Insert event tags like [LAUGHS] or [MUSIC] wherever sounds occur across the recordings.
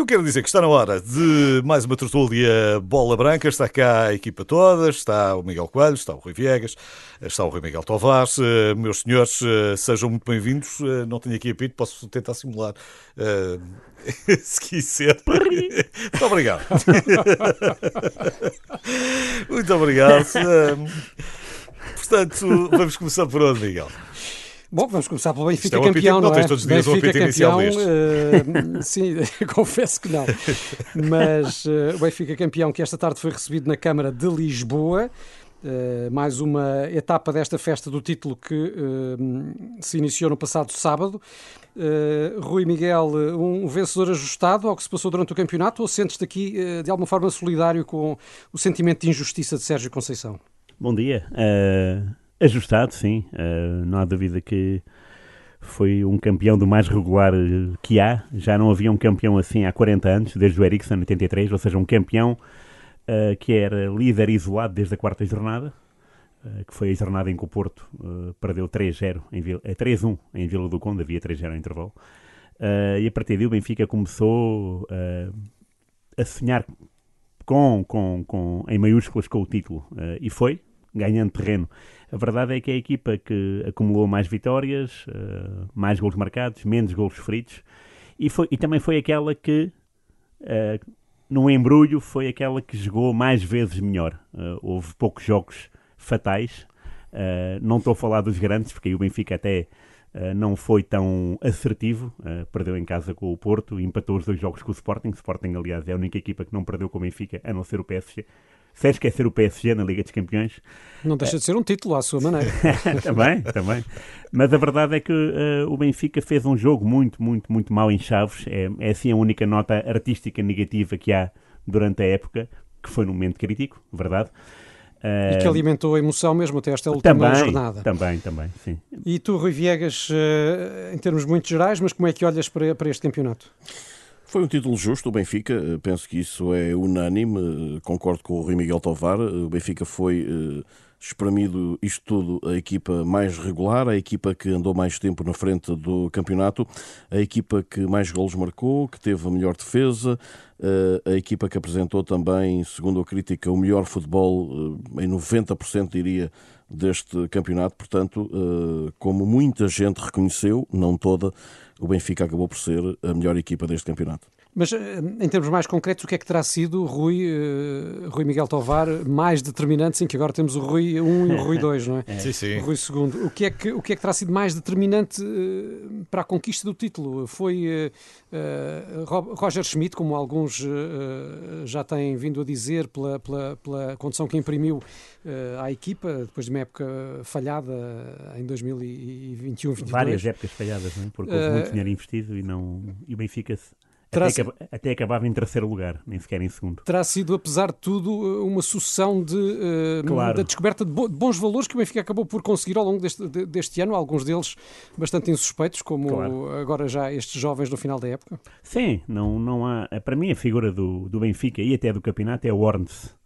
eu quero dizer que está na hora de mais uma tertúlia Bola Branca. Está cá a equipa toda, está o Miguel Coelho, está o Rui Viegas, está o Rui Miguel Tovares. Eh, meus senhores, eh, sejam muito bem-vindos. Eh, não tenho aqui apito, posso tentar simular. [LAUGHS] Se quiser. Muito obrigado. [LAUGHS] Muito obrigado. Portanto, vamos começar por onde, Miguel? Bom, vamos começar pelo Benfica é campeão, não, não é? todos os dias Benfica um campeão, uh, sim, [LAUGHS] confesso que não. Mas uh, o Benfica campeão que esta tarde foi recebido na Câmara de Lisboa. Uh, mais uma etapa desta festa do título que se iniciou no passado sábado. Rui Miguel, um vencedor ajustado ao que se passou durante o campeonato ou sentes-te aqui de alguma forma solidário com o sentimento de injustiça de Sérgio Conceição? Bom dia. Ajustado, sim. Uh, não há dúvida que foi um campeão do mais regular eh, que há. Já não havia um campeão assim há 40 anos, desde o Ericsson, em 83, ou seja, um campeão uh, que era líder isolado desde a quarta jornada, uh, que foi a jornada em que o Porto perdeu 3-0, 3-1 em Vila do Conde, havia 3-0 em intervalo. e a partir daí o Benfica começou a sonhar com, com, com, em maiúsculas com o título. e foi, ganhando terreno. A verdade é que é a equipa que acumulou mais vitórias, uh, mais gols marcados, menos gols feridos, e, foi, e também foi aquela que, uh, embrulho, foi aquela que jogou mais vezes melhor. Uh, houve poucos jogos fatais. não estou a falar dos grandes, porque aí o Benfica até não foi tão assertivo, uh, perdeu em casa com o Porto, empatou os dois jogos com o Sporting. O Sporting, aliás, é a única equipa que não perdeu com o Benfica, a não ser o PSG sem esquecer o PSG na Liga dos Campeões. Não deixa de ser um título à sua maneira. [LAUGHS] também, também. Mas a verdade é que uh, o Benfica fez um jogo muito, muito, muito mau em Chaves. É, é assim a única nota artística negativa que há durante a época, que foi num momento crítico, verdade. Uh, e que alimentou a emoção mesmo até esta última também, jornada. Também, também, sim. E tu, Rui Viegas, uh, em termos muito gerais, mas como é que olhas para, para este campeonato? Foi um título justo, o Benfica, eh, penso que isso é unânime, eh, concordo com o Rui Miguel Tovar, eh, o Benfica foi espremido isto tudo a equipa mais regular, a equipa que andou mais tempo na frente do campeonato, a equipa que mais golos marcou, que teve a melhor defesa, a equipa que apresentou também, segundo a crítica, o melhor futebol em 90% diria deste campeonato, portanto, como muita gente reconheceu, não toda, o Benfica acabou por ser a melhor equipa deste campeonato. Mas eh, em termos mais concretos, o que é que terá sido Rui, uh, Rui Miguel Tovar mais determinante? Sim, que agora temos o Rui 1 e o Rui [LAUGHS] 2, não é? é. Sim, sim. O Rui 2. O que é que, o que, é que terá sido mais determinante uh, para a conquista do título? Foi uh, Roger Schmidt, como alguns já têm vindo a dizer, pela, pela, pela condição que imprimiu à equipa, depois de uma época falhada em 2021 2022 Várias épocas falhadas, não é? Porque houve muito dinheiro investido e, não, e o Benfica Terá até, sido... até acabava em terceiro lugar, nem sequer em segundo. Terá sido, apesar de tudo, uma sucessão de, uh, claro. da descoberta de, bons valores que o Benfica acabou por conseguir ao longo deste, deste ano, alguns deles bastante insuspeitos, como claro. agora já estes jovens no final da época. Sim, não, não há. Para mim, a figura do, do Benfica e até do campeonato é o Ornes.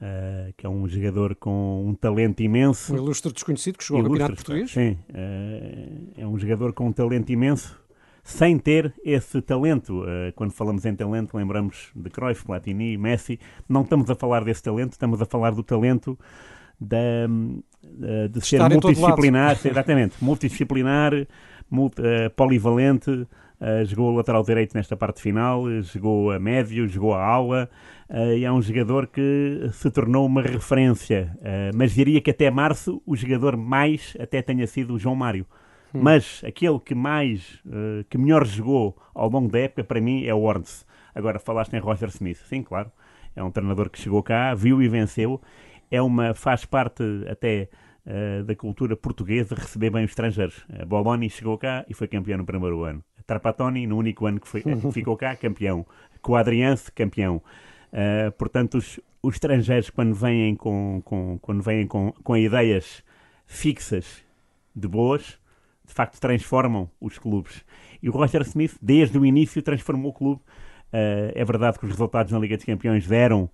Uh, que é um jogador com um talento imenso. Um ilustre desconhecido que chegou ilustre, ao campeonato português. Sim, uh, é um jogador com um talento imenso sem ter esse talento. Uh, quando falamos em talento, lembramos de Cruyff, Platini, Messi. Não estamos a falar desse talento, estamos a falar do talento da, uh, de ser Estar multidisciplinar, exatamente, multidisciplinar, multi, uh, polivalente. Uh, jogou a lateral direito nesta parte final, jogou a médio, jogou a aula e é um jogador que se tornou uma referência. Mas diria que até março o jogador mais até tenha sido o João Mário. Hum. Mas aquele que mais, uh, que melhor jogou ao longo da época, para mim, é o Orns. Agora, falaste em Roger Smith. Sim, claro. É um treinador que chegou cá, viu e venceu. É uma, faz parte até uh, da cultura portuguesa receber bem os estrangeiros. Uh, Boloni chegou cá e foi campeão no primeiro ano. Trapatoni, no único ano que foi, ficou cá, campeão. Quadriance, campeão. Uh, portanto, os, os, estrangeiros, quando vêm com, com, quando vêm com, com ideias fixas de boas, de facto transformam os clubes. E o Roger Smith, desde o início, transformou o clube. Uh, é verdade que os resultados na Liga dos Campeões deram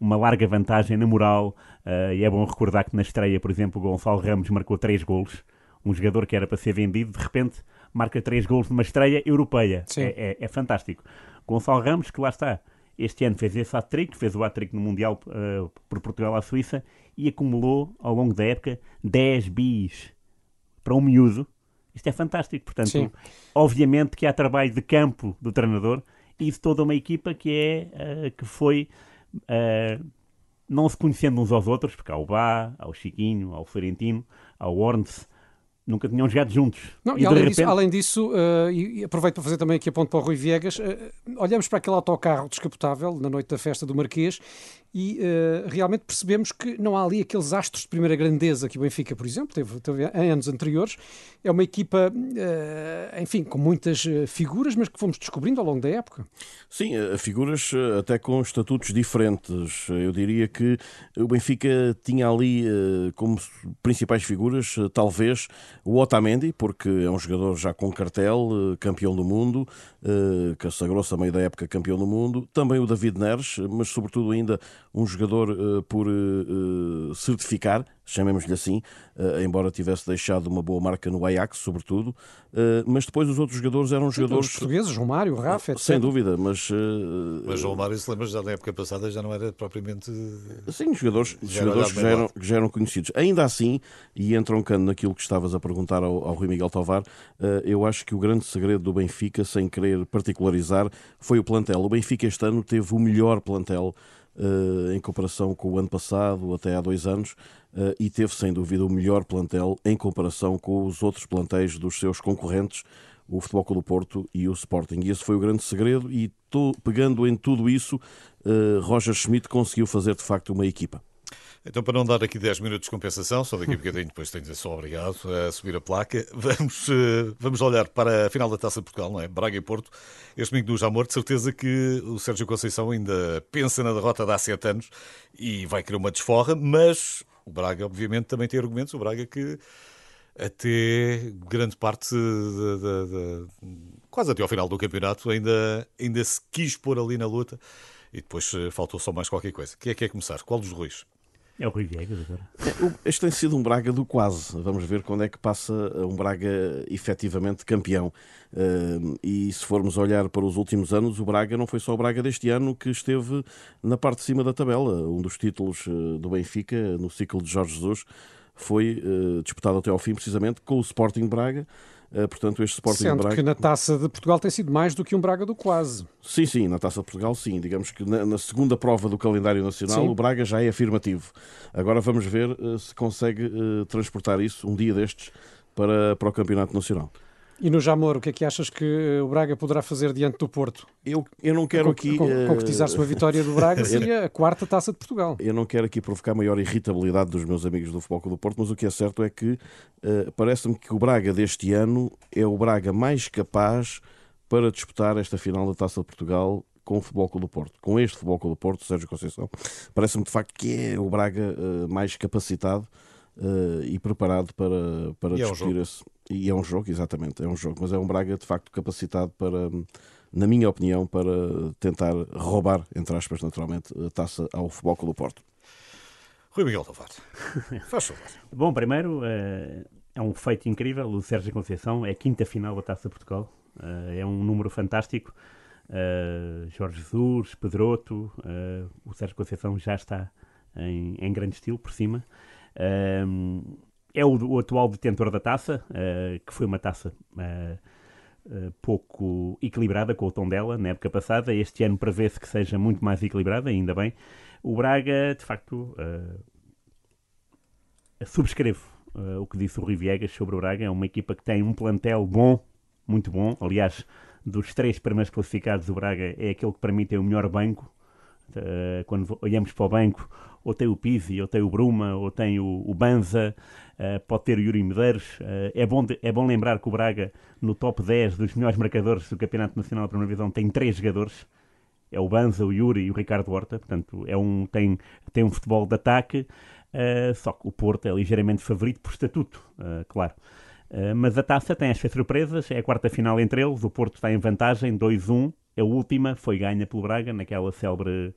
uma larga vantagem na moral, uh, e é bom recordar que na estreia, por exemplo, o Gonçalo Ramos marcou três golos. Um jogador que era para ser vendido, de repente marca três golos numa estreia europeia. É, é, é, fantástico. Gonçalo Ramos, que lá está, este ano fez esse hat-trick, fez o hat-trick no Mundial uh, por Portugal à Suíça e acumulou ao longo da época 10 bis para um miúdo. Isto é fantástico. Portanto, Sim. obviamente que há trabalho de campo do treinador e de toda uma equipa que é uh, que foi uh, não se conhecendo uns aos outros, porque há o Bá, há o Chiquinho, há o Florentino, há o Orns, nunca tinham jogado juntos. Não, e, e além, repente... disso, além, disso, uh, e aproveito para fazer também aqui a ponto para o Rui Viegas, uh, olhamos para aquele autocarro descapotável na noite da festa do Marquês e uh, realmente percebemos que não há ali aqueles astros de primeira grandeza que o Benfica, por exemplo, teve, teve em anos anteriores. É uma equipa, uh, enfim, com muitas eh, figuras, mas que fomos descobrindo ao longo da época. Sim, figuras até com estatutos diferentes. Eu diria que o Benfica tinha ali uh, como principais figuras, talvez, o Otamendi, porque é um jogador já com cartel, campeão do mundo, que sagrou-se a meio da época campeão do mundo. Também o David Neres, mas sobretudo ainda um jogador uh, por uh, certificar, chamemos-lhe assim, uh, embora tivesse deixado uma boa marca no Ajax, sobretudo, uh, mas depois os outros jogadores eram Sim, jogadores... Os portugueses, Romário, Rafa, etc. Sem dúvida, mas... mas João Mário, se lembra, já na época passada já não era propriamente... Sim, jogadores, já jogadores que, já eram, que já eram conhecidos. Ainda assim, e entroncando naquilo que estavas a perguntar ao, ao Rui Miguel Tovar, eu acho que o grande segredo do Benfica, sem querer particularizar, foi o plantel. O Benfica este ano teve o melhor plantel uh, em comparação com o ano passado, até há dois anos, uh, e teve sem dúvida o melhor plantel em comparação com os outros plantéis dos seus concorrentes, o Futebol Clube do Porto e o Sporting. E esse foi o grande segredo, e tô, pegando em tudo isso, uh, Roger Schmidt conseguiu fazer de facto uma equipa. Então, para não dar aqui 10 minutos de compensação, só daqui a bocadinho depois tenho de dizer só obrigado a subir a placa, [LAUGHS] vamos, eh, vamos olhar para a final da Taça de Portugal, não é? Braga e Porto, este domingo no Jamor, de certeza que o Sérgio Conceição ainda pensa na derrota de há 7 anos e vai querer uma desforra, mas o Braga, obviamente, também tem argumentos. O Braga que até grande parte, de, de, de, quase até ao final do campeonato, ainda, ainda se quis pôr ali na luta e depois eh, faltou só mais qualquer coisa. Quem é que quer começar? Qual dos Ruiz? É o Rui Viegas agora. É, este tem sido um Braga do quase. Vamos ver quando é que passa um Braga efetivamente campeão. E se formos olhar para os últimos anos, o Braga não foi só o Braga deste ano que esteve na parte de cima da tabela. Um dos títulos eh, do Benfica no ciclo de Jorge Jesus foi eh, disputado até ao fim, precisamente com o Sporting Braga. Eh, portanto, este Sporting Sendo Braga... que na Taça de Portugal tem sido mais do que um Braga do quase. Sim, sim, na Taça de Portugal sim. Digamos que na, na segunda prova do calendário nacional sim. o Braga já é afirmativo. Agora vamos ver uh, se consegue uh, transportar isso um dia destes para, para o Campeonato Nacional. E no Jamor, o que é que achas que o Braga poderá fazer diante do Porto? Eu, eu não quero aqui. Concretizar-se uma vitória do Braga [LAUGHS] seria a quarta taça de Portugal. Eu não quero aqui provocar maior irritabilidade dos meus amigos do Futebol do Porto, mas o que é certo é que uh, parece-me que o Braga deste ano é o Braga mais capaz para disputar esta final da taça de Portugal com o Futebol Clube do Porto, com este Futebol Clube do Porto, Sérgio Conceição. Parece-me de facto que é o Braga uh, mais capacitado uh, e preparado para, para e discutir é um esse. E é um jogo, exatamente, é um jogo, mas é um Braga de facto capacitado para, na minha opinião, para tentar roubar, entre aspas, naturalmente, a taça ao Futebol Clube do Porto. Rui Miguel Tavares, [LAUGHS] faz favor. Bom, primeiro, uh, é um feito incrível, o Sérgio Conceição, é a quinta final da Taça de Portugal, uh, é um número fantástico. Jorge Jesus, Pedroto, o Sérgio Conceição já está em, em grande estilo por cima é o, o, atual detentor da taça, uh, que foi uma taça uh, pouco equilibrada com o tom dela na época passada. Este ano prevê-se que seja muito mais equilibrada, ainda bem. O Braga, de facto, subscrevo o que disse o Rui Viegas sobre o Braga. É uma equipa que tem um plantel bom, muito bom. Aliás, dos três primeiros classificados, o Braga é aquele que para mim tem o melhor banco. quando olhamos para o banco, ou tem o Pizzi, ou tem o Bruma, ou tem o, o Banza, uh, pode ter o Yuri Medeiros. Uh, é, bom de, é bom lembrar que o Braga, no top 10 dos melhores marcadores do Campeonato Nacional da Primeira Divisão, tem três jogadores. É o Banza, o Yuri e o Ricardo Horta. Portanto, é um, tem, tem um futebol de ataque, uh, só que o Porto é ligeiramente favorito por estatuto, claro. mas a taça tem as suas surpresas, é a quarta final entre eles, o Porto está em vantagem, 2-1. A última foi ganha pelo Braga, naquela célebre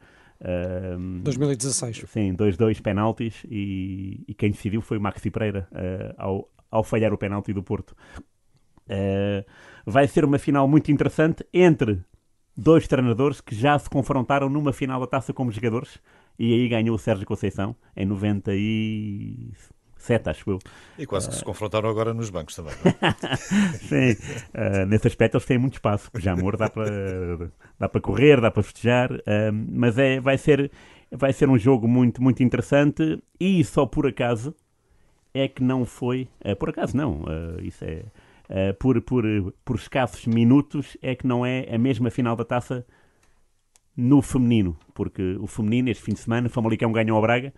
2016. Sim, 2-2 penaltis e, e, quem decidiu foi o Maxi Pereira uh, ao, ao falhar o penalti do Porto. Uh, vai ser uma final muito interessante entre dois treinadores que já se confrontaram numa final da taça como jogadores e aí ganhou o Sérgio Conceição em 97, acho eu. E quase que se confrontaram agora nos bancos também. É? [LAUGHS] Sim, uh, nesse aspecto eles têm muito espaço. Já amor dá para dá para correr, dá para festejar, uh, mas é, vai ser vai ser um jogo muito muito interessante e só por acaso é que não foi, uh, por acaso não, isso é por, por, por escassos minutos é que não é a mesma final da taça no feminino, porque o feminino, este fim de semana, o Famalicão ganhou ao Braga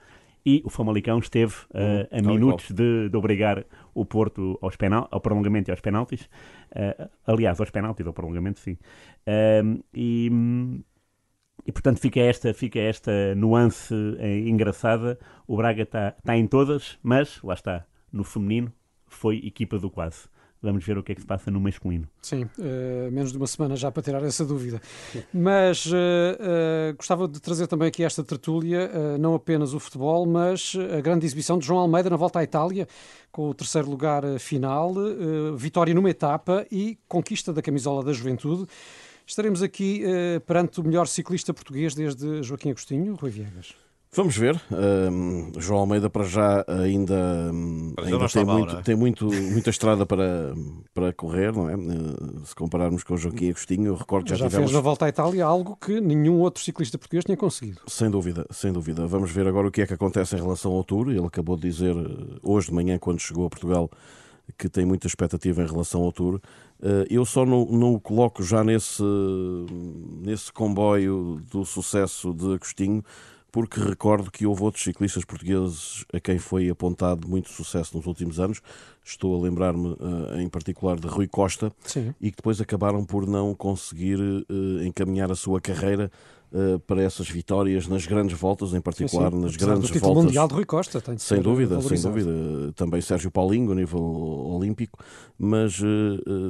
e o Famalicão esteve uh, a minutos de, de, obrigar o Porto aos penal, ao prolongamento e aos penaltis. Uh, aliás, aos penaltis, ao prolongamento, sim. Uh, e, e, portanto, fica esta, fica esta nuance engraçada. O Braga está tá em todas, mas, lá está, no feminino, foi equipa do quase. Vamos ver o que é que se passa no masculino. Sim, uh, menos de uma semana já para tirar essa dúvida. Mas uh, uh, gostava de trazer também aqui esta tertúlia, não apenas o futebol, mas a grande exibição de João Almeida na volta à Itália, com o terceiro lugar final, vitória numa etapa e conquista da camisola da juventude. Estaremos aqui perante o melhor ciclista português desde Joaquim Agostinho, Rui Viegas. Vamos ver. Um, João Almeida para já ainda, ainda tem, mal, muito, é? tem muito, muita estrada para, para correr, não é? Uh, se compararmos com o Joaquim Agostinho, eu recordo já, já tivemos... fez na volta à Itália algo que nenhum outro ciclista português tinha conseguido. Sem dúvida, sem dúvida. Vamos ver agora o que é que acontece em relação ao Tour. Ele acabou de dizer uh, hoje de manhã, quando chegou a Portugal, que tem muita expectativa em relação ao Tour. Uh, eu só não, não o coloco já nesse, nesse comboio do sucesso de Agostinho, porque recordo que houve outros ciclistas portugueses a quem foi apontado muito sucesso nos últimos anos. Estou a lembrar-me uh, em particular de Rui Costa Sim. e que depois acabaram por não conseguir uh, encaminhar a sua carreira uh, para essas vitórias nas grandes voltas, em particular sim, sim. nas Apesar grandes do voltas. mundial de Rui Costa, tem sem dúvida, sem dúvida. Também Sérgio Paulinho a nível olímpico, mas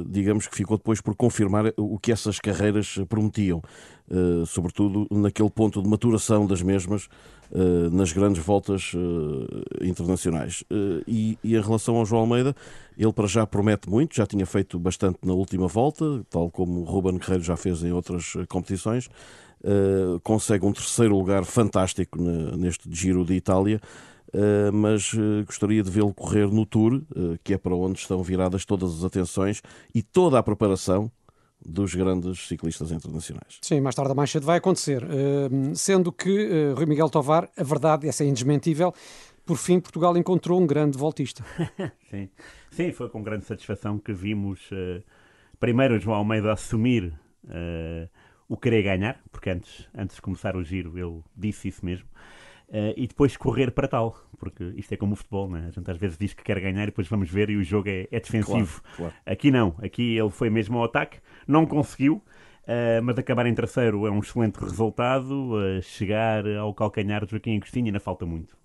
digamos que ficou depois por confirmar o que essas carreiras prometiam. Uh, sobretudo naquele ponto de maturação das mesmas nas grandes voltas internacionais. E, e, em relação ao João Almeida, ele para já promete muito, já tinha feito bastante na última volta, tal como o Ruben Guerreiro já fez em outras competições. Consegue um terceiro lugar fantástico neste Giro de Itália. mas gostaria de vê-lo correr no Tour, que é para onde estão viradas todas as atenções e toda a preparação dos grandes ciclistas internacionais. Sim, mais tarde ou mais cedo vai acontecer. Uh, sendo que, uh, Rui Miguel Tovar, a verdade, essa é indesmentível, por fim Portugal encontrou um grande voltista. [LAUGHS] Sim. Sim, foi com grande satisfação que vimos uh, primeiro João Almeida assumir o querer ganhar, porque antes, antes de começar o giro ele disse isso mesmo. Uh, e depois correr para tal, porque isto é como o futebol, né? a gente às vezes diz que quer ganhar e depois vamos ver e o jogo é, é defensivo. Claro, claro. Aqui não, aqui ele foi mesmo ao ataque, não conseguiu, uh, mas acabar em terceiro é um excelente resultado. Uh, chegar ao calcanhar de Joaquim Agostinho ainda falta muito.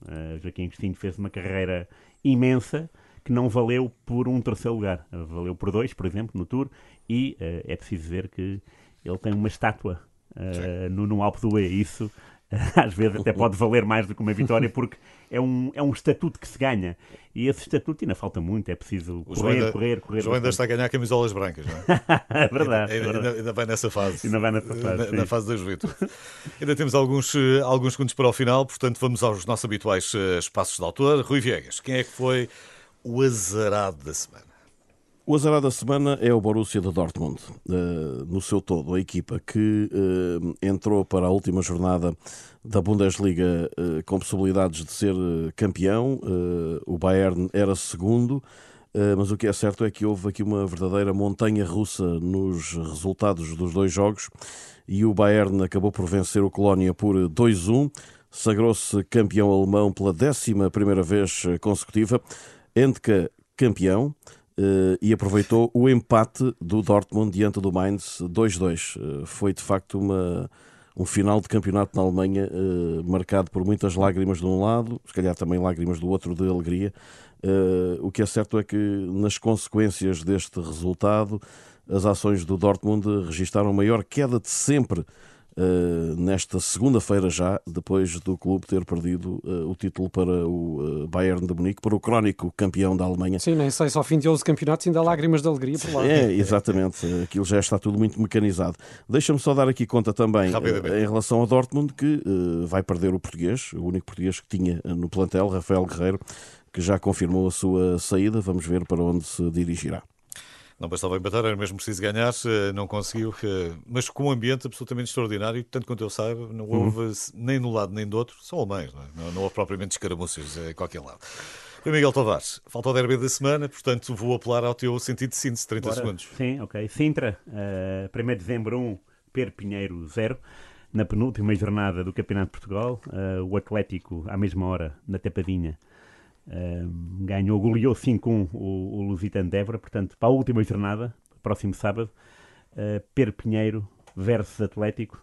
Joaquim Agostinho fez uma carreira imensa que não valeu por um terceiro lugar, valeu por dois, por exemplo, no Tour, e é preciso ver que ele tem uma estátua no, no Alpe do E. Isso [LAUGHS] às vezes até pode valer mais do que uma vitória, porque é um, é um estatuto que se ganha. E esse estatuto ainda falta muito, é preciso correr, ainda, correr, correr. O João ainda está a ganhar camisolas brancas, não é? [LAUGHS] é verdade. Ainda, ainda, ainda, vai nessa fase. Ainda vai nessa fase. Na, na fase da juventude. [LAUGHS] ainda temos alguns, eh, alguns segundos para o final, portanto vamos aos nossos habituais eh, espaços de autor. Rui Viegas, quem é que foi o azarado da semana? O azarado da semana é o Borussia de Dortmund, uh, no seu todo, a equipa que uh, entrou para a última jornada da Bundesliga uh, com possibilidades de ser campeão. o Bayern era segundo, mas o que é certo é que houve aqui uma verdadeira montanha russa nos resultados dos dois jogos e o Bayern acabou por vencer o Colónia por 2-1, sagrou-se campeão alemão pela décima primeira vez consecutiva. Endka campeão. Uh, e aproveitou o empate do Dortmund diante do Mainz 2-2. Uh, eh, foi de facto uma, um final de campeonato na Alemanha uh, marcado por muitas lágrimas de um lado, se calhar também lágrimas do outro de alegria. o que é certo é que nas consequências deste resultado, as ações do Dortmund registaram a maior queda de sempre uh, nesta segunda-feira já, depois do clube ter perdido uh, o título para o Bayern de Munique, para o crónico campeão da Alemanha. Sim, nem sei, só fim de 11 campeonatos ainda há lágrimas de alegria por lá. É, exatamente, aquilo já está tudo muito mecanizado. Deixa-me só dar aqui conta também em relação a Dortmund que vai perder o português, o único português que tinha no plantel, Rafael Guerreiro, que já confirmou a sua saída. Vamos ver para onde se dirigirá. Não bastava empatar, era mesmo preciso ganhar, não conseguiu, mas com um ambiente absolutamente extraordinário, tanto quanto eu saiba, não uhum. houve uhum. nem no lado nem do outro, são alemães, não, é? não, não houve propriamente escaramuças a qualquer lado. E Miguel Tavares, falta o derby da semana, portanto vou apelar ao teu sentido de síntese, 30 Bora. segundos. Sim, ok. Sintra, uh, 1 de dezembro 1, Per Pinheiro 0. Na penúltima jornada do Campeonato de Portugal, uh, o Atlético, à mesma hora, na Tapadinha, ganhou, goleou 5-1 o, o Lusitano de Évora, portanto, para a última jornada, próximo sábado, uh, Per Pinheiro versus Atlético.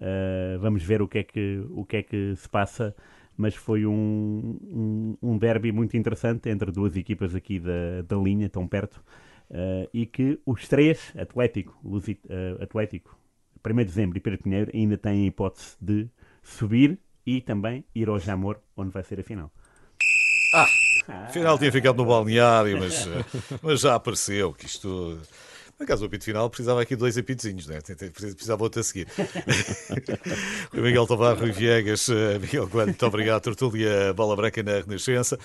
Uh, vamos ver o que, é que, o que é que se passa, mas foi um, um, um derby muito interessante entre duas equipas aqui da, da linha, tão perto, uh, e que os três, Atlético, Lusit, uh, Atlético, 1 de dezembro e Per Pinheiro, ainda têm a hipótese de subir e também ir ao Jamor, onde vai ser a final. Ah, afinal tinha ficado no balneário, mas, mas já apareceu que isto. Por acaso o apito final precisava aqui de dois apitozinhos, né? precisava outro a seguir. [LAUGHS] Miguel Tavares, Rui Viegas, eh, Miguel Coelho, muito obrigado. Tertúlia Bola Branca na Renascença.